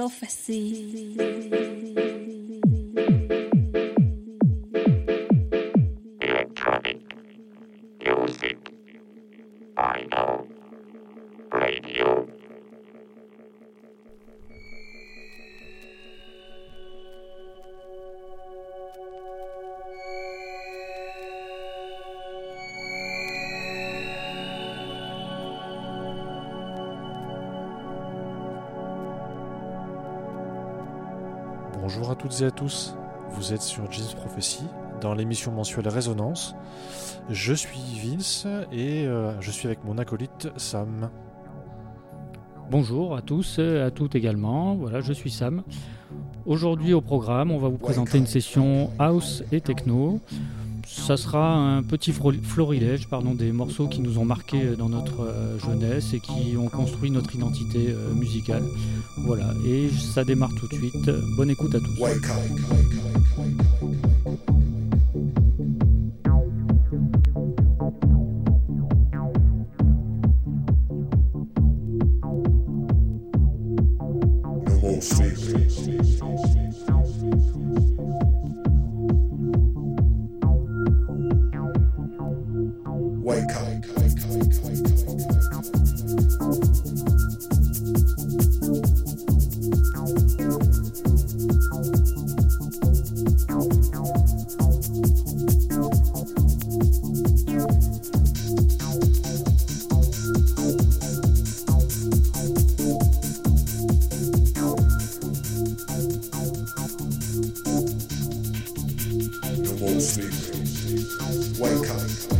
prophecy. Toutes et à tous, vous êtes sur Jeans Prophecy dans l'émission mensuelle Résonance. Je suis Vince et euh, je suis avec mon acolyte Sam. Bonjour à tous et à toutes également, voilà je suis Sam. Aujourd'hui au programme on va vous présenter une session house et techno. Ça sera un petit florilège des morceaux qui nous ont marqués dans notre euh, jeunesse et qui ont construit notre identité euh, musicale. Voilà, et ça démarre tout de suite. Bonne écoute à tous. Wake up.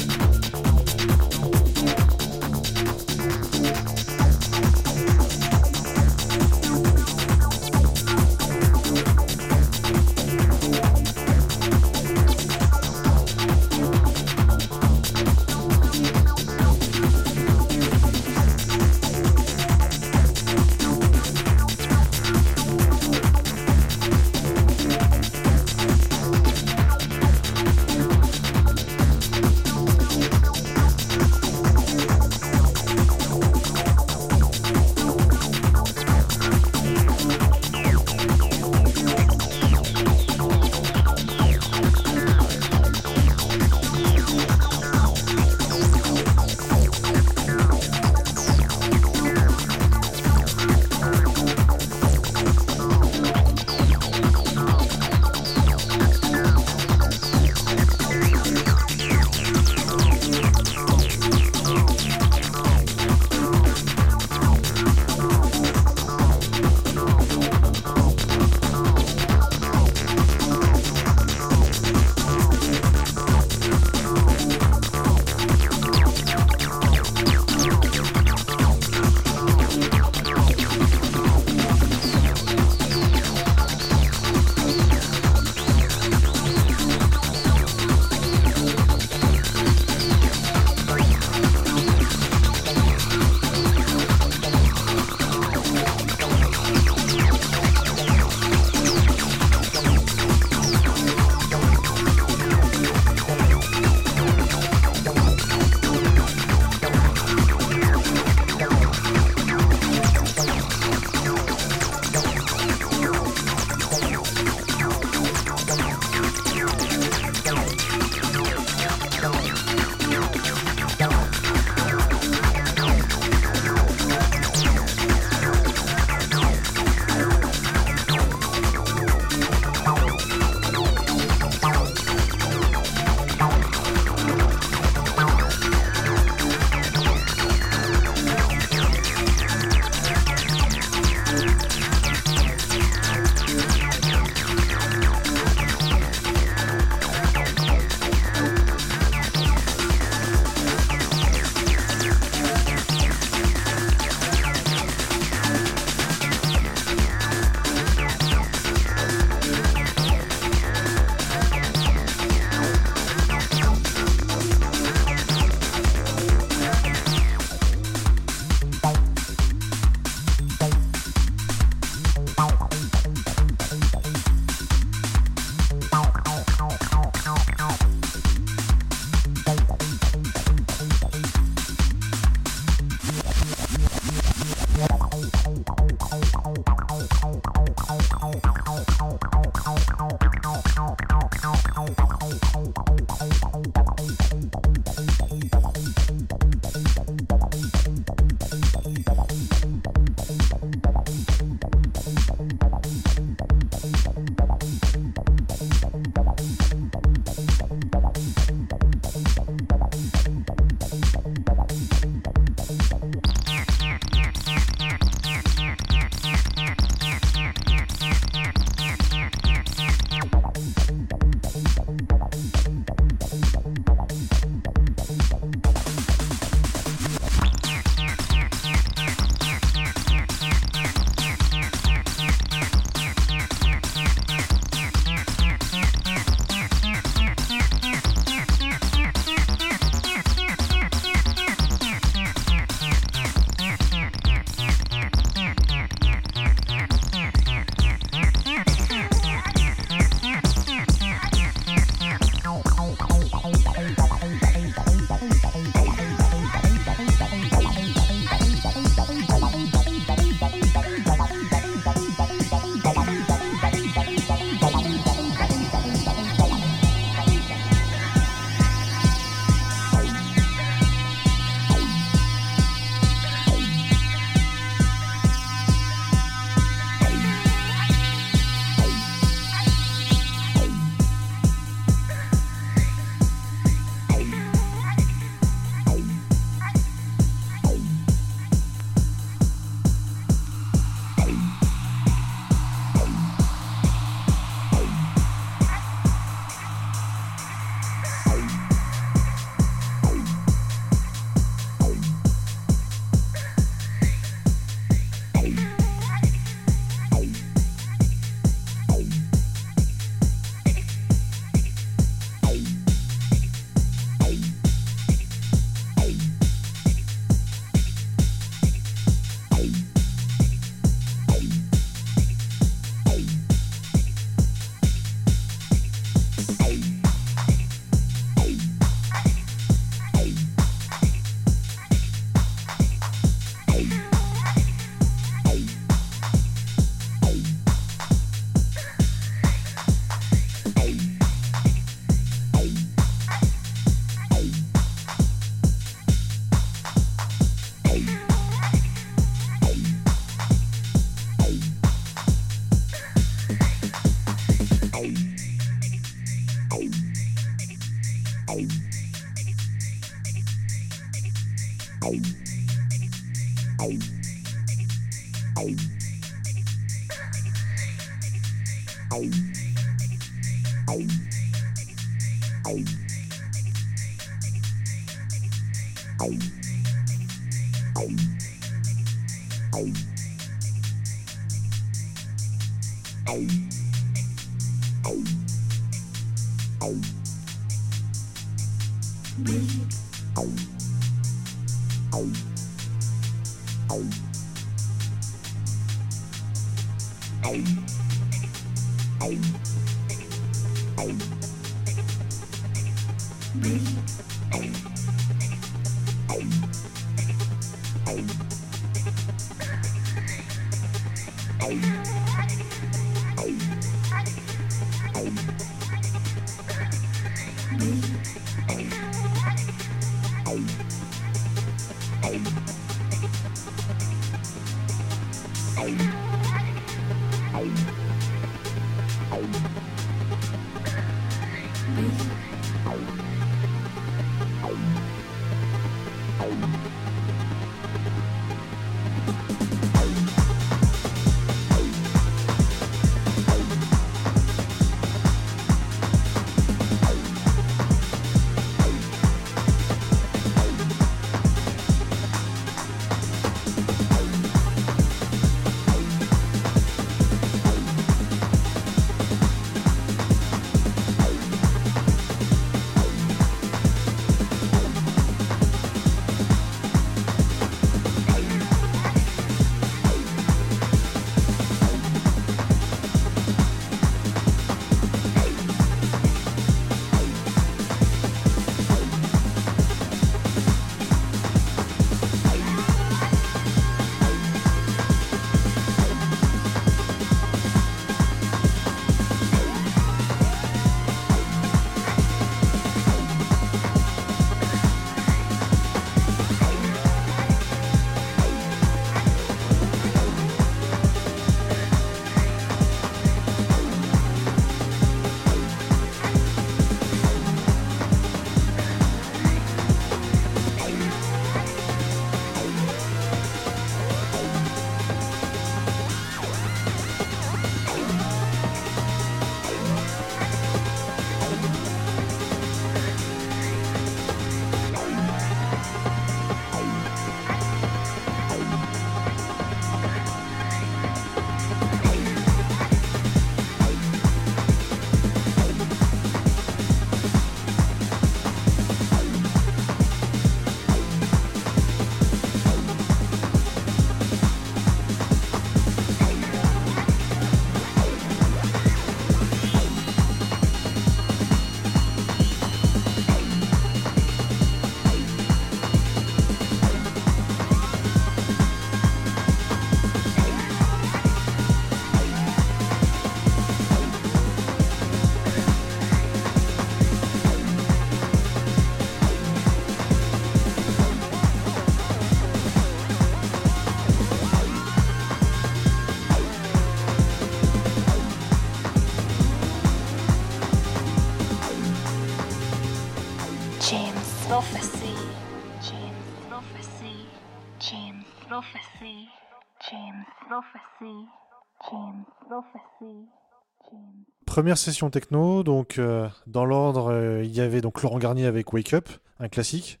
Première session techno, donc euh, dans l'ordre, euh, il y avait donc Laurent Garnier avec Wake Up, un classique.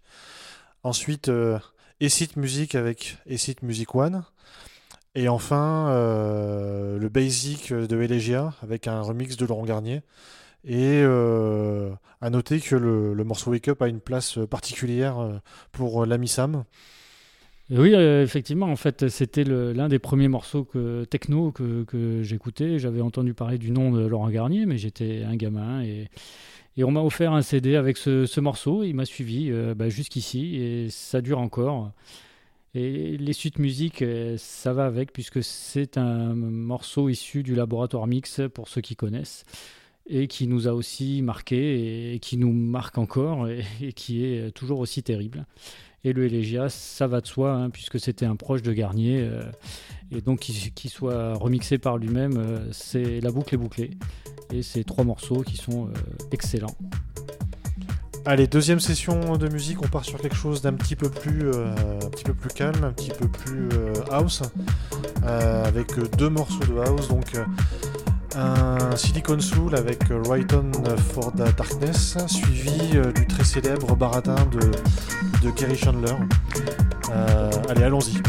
Ensuite, euh, Music avec Acid Music One. Et enfin, euh, le Basic de Elegia avec un remix de Laurent Garnier. Et à noter que le, le morceau Wake Up a une place particulière pour l'ami Sam. Oui, euh, effectivement, en fait, c'était l'un des premiers morceaux techno que, j'écoutais. J'avais entendu parler du nom de Laurent Garnier, mais j'étais un gamin et, on m'a offert un CD avec ce, ce morceau. Il m'a suivi euh, bah, jusqu'ici et ça dure encore. Et les suites musique, euh, ça va avec puisque c'est un morceau issu du laboratoire Mix pour ceux qui connaissent et qui nous a aussi marqué et qui nous marque encore et qui est toujours aussi terrible. Et le Elegia, ça va de soi, hein, puisque c'était un proche de Garnier. euh, et donc, qu'il soit remixé par lui-même, euh, c'est la boucle est bouclée. Et c'est trois morceaux qui sont euh, excellents. Allez, deuxième session de musique, on part sur quelque chose d'un petit peu plus, petit peu plus calme, un petit peu plus house, avec deux morceaux de house. Donc, un Silicon Soul avec Right On for the Darkness, suivi euh, du très célèbre baratin de, de Kerry Chandler. Euh, allez, allons-y.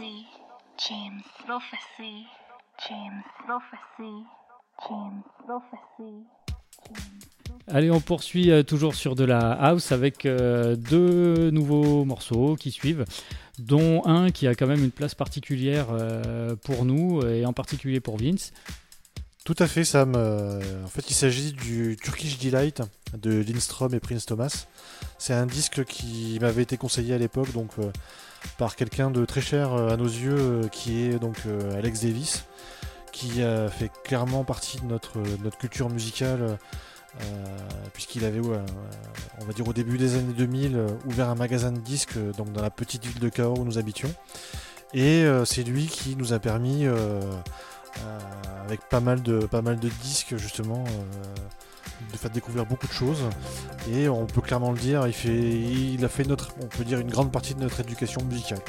James. James. Allez, on poursuit euh, toujours sur de la house avec euh, deux nouveaux morceaux qui suivent, dont un qui a quand même une place particulière euh, pour nous et en particulier pour Vince. Tout à fait, Sam. Euh, en fait, il s'agit du Turkish Delight de Lindstrom et Prince Thomas. C'est un disque qui m'avait été conseillé à l'époque donc euh, par quelqu'un de très cher euh, à nos yeux, qui est donc Alex Davis, qui fait clairement partie de notre, notre culture musicale. puisqu'il avait, on va dire au début des années 2000, euh, ouvert un magasin de disques donc dans la petite ville de Cahors où nous habitions. Et c'est lui qui nous a permis, avec pas mal de, pas mal de disques justement, euh, de faire découvrir beaucoup de choses. Et on peut clairement le dire, il, fait, il a fait notre, on peut dire une grande partie de notre éducation musicale.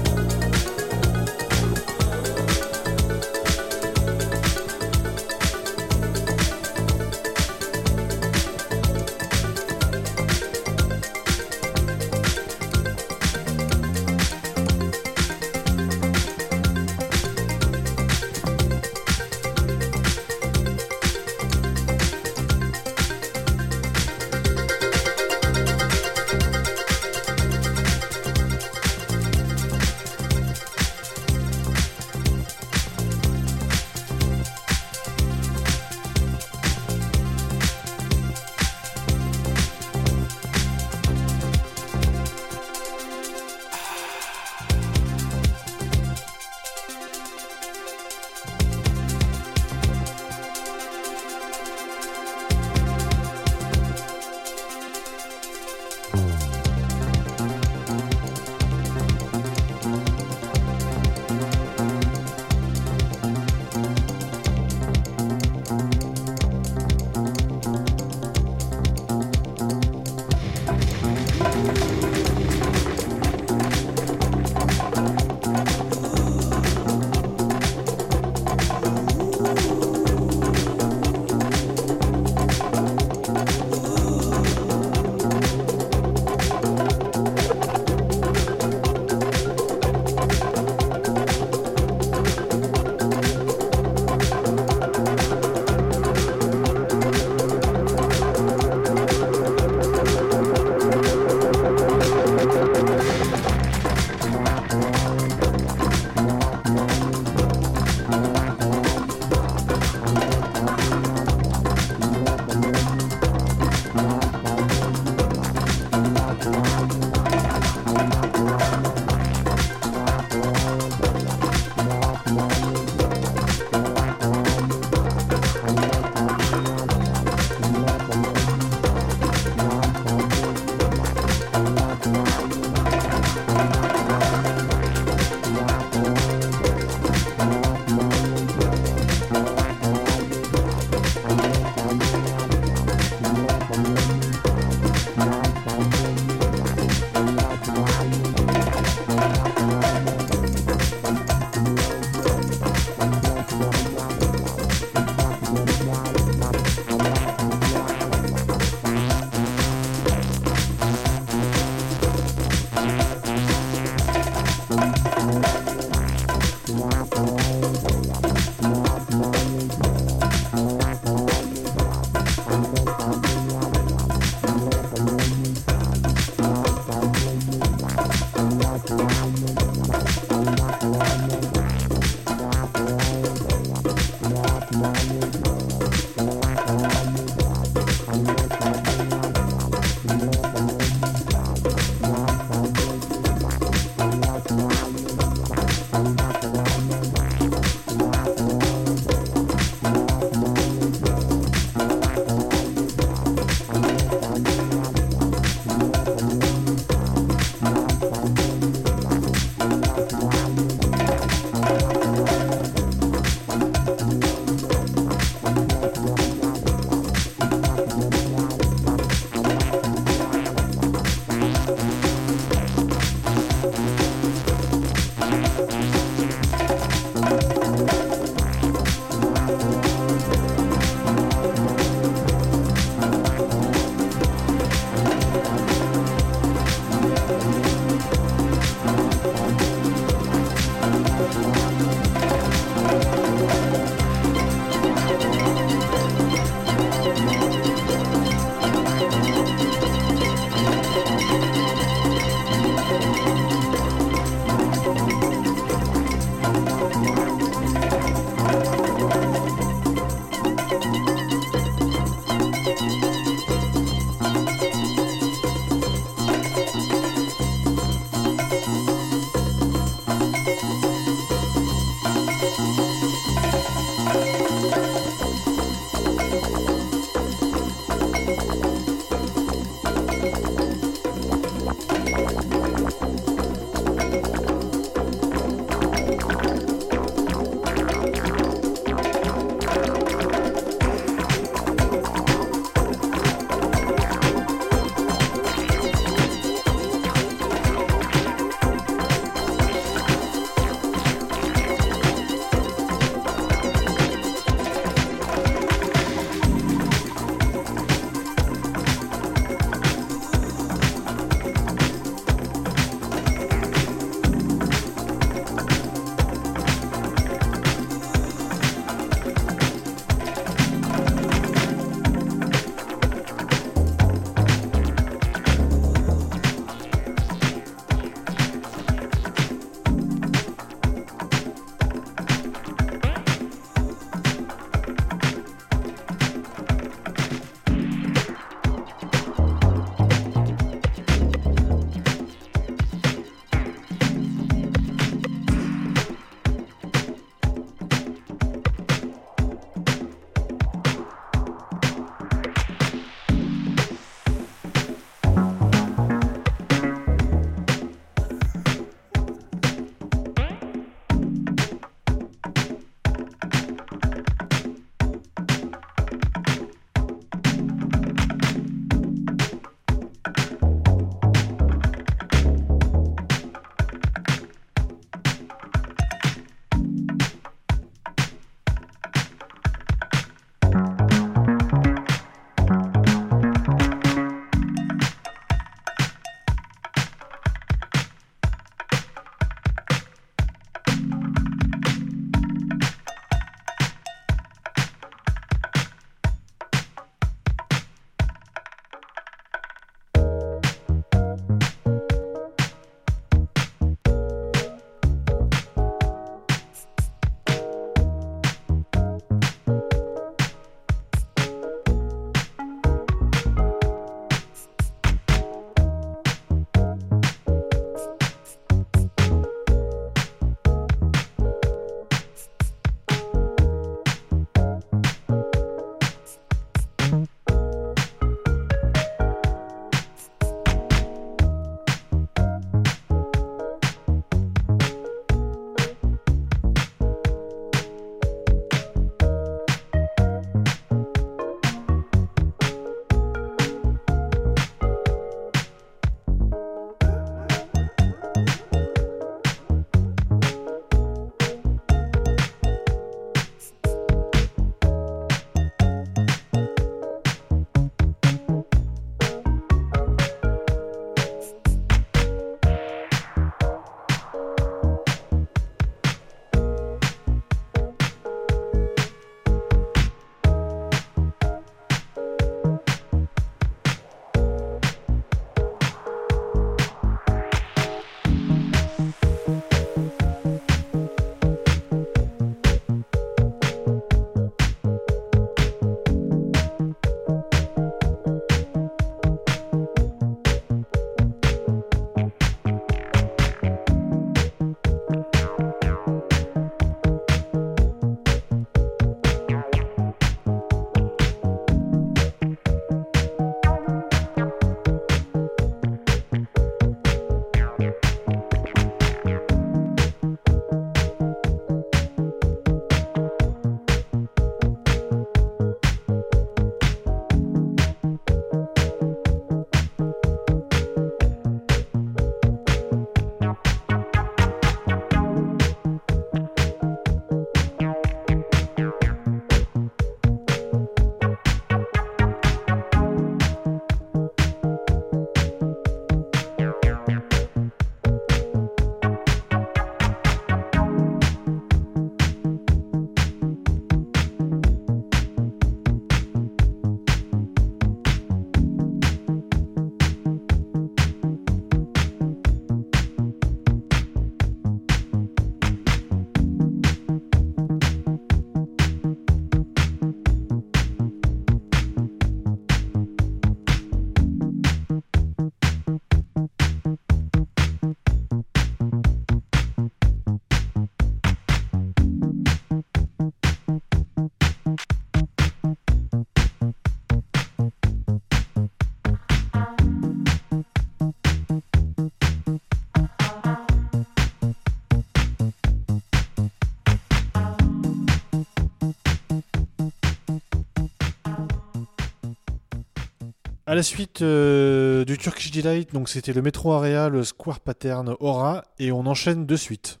La suite euh, du Turkish Delight, donc c'était le Metro Area, le Square Pattern Aura, et on enchaîne de suite.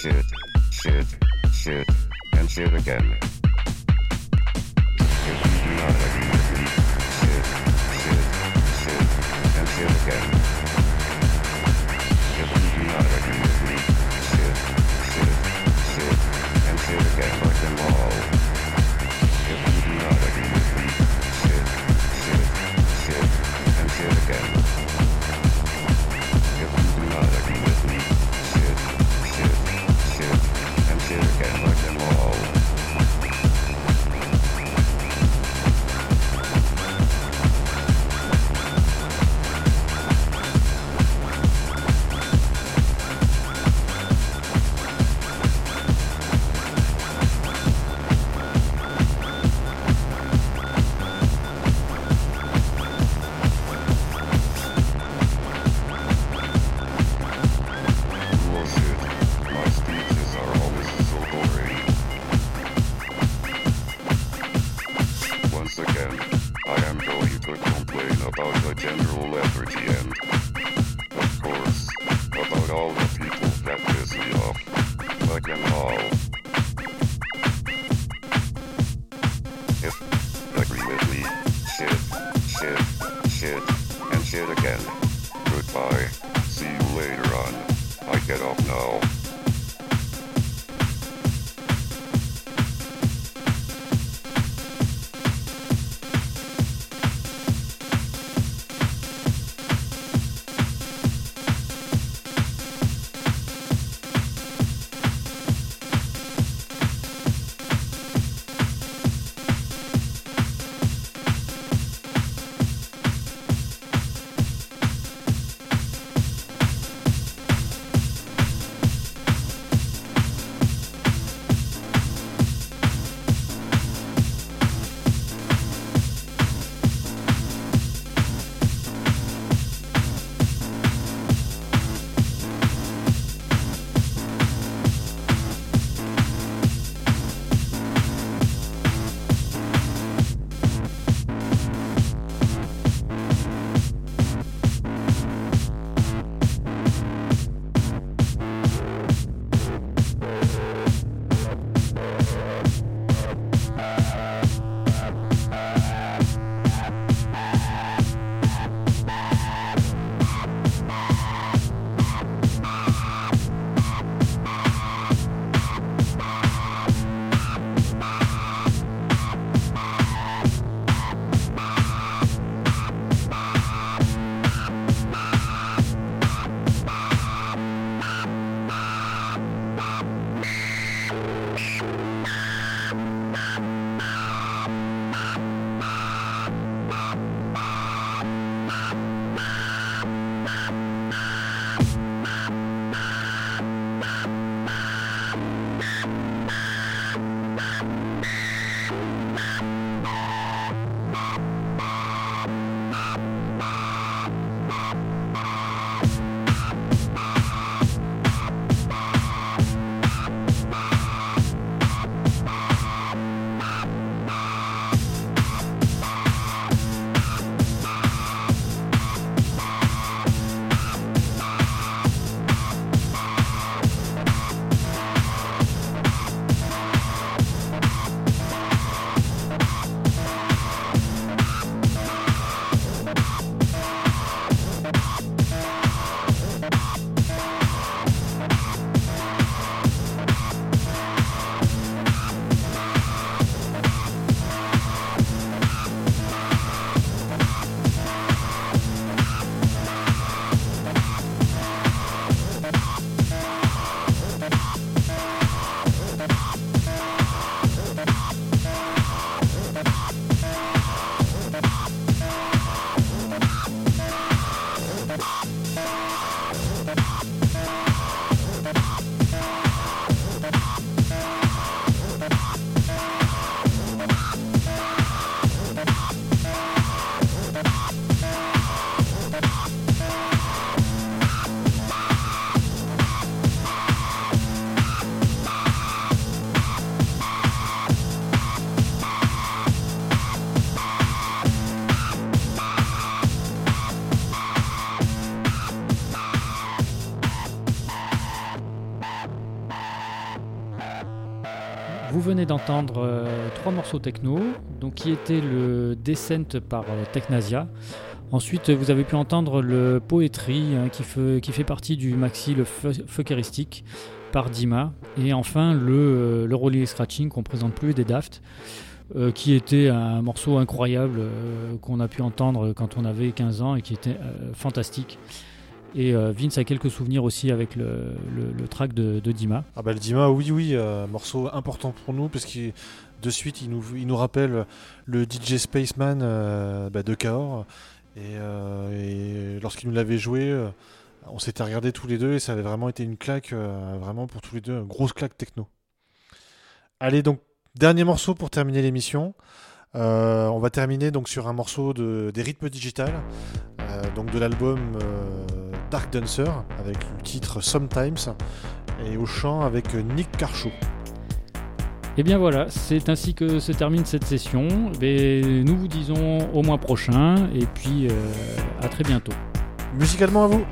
Shit, shit, shit, and shit again. America. D'entendre euh, trois morceaux techno, donc qui étaient le Descent par euh, Technasia. Ensuite, vous avez pu entendre le Poetry hein, qui, fait, partie du maxi le Fu- Fuckeristic par Dima. Et enfin, le, euh, le Rolling Scratching qu'on présente plus des Daft, qui était un morceau incroyable qu'on a pu entendre quand on avait 15 ans et qui était fantastique. Et euh, Vince a quelques souvenirs aussi avec le, le- track de, Dima. Ah bah le Dima, oui, oui, euh, morceau important pour nous parce qu'il de suite il nous, il nous rappelle le DJ Spaceman euh, bah, de Cahors et, lorsqu'il nous l'avait joué, on s'était regardé tous les deux et ça avait vraiment été une claque, vraiment pour tous les deux, une grosse claque techno. Allez donc dernier morceau pour terminer l'émission. On va terminer donc sur un morceau de, des rythmes digital, euh, donc de l'album Dark Dancer avec le titre Sometimes et au chant avec Nick Carchot. Et bien voilà, c'est ainsi que se termine cette session. Et nous vous disons au mois prochain et puis euh, à très bientôt. Musicalement à vous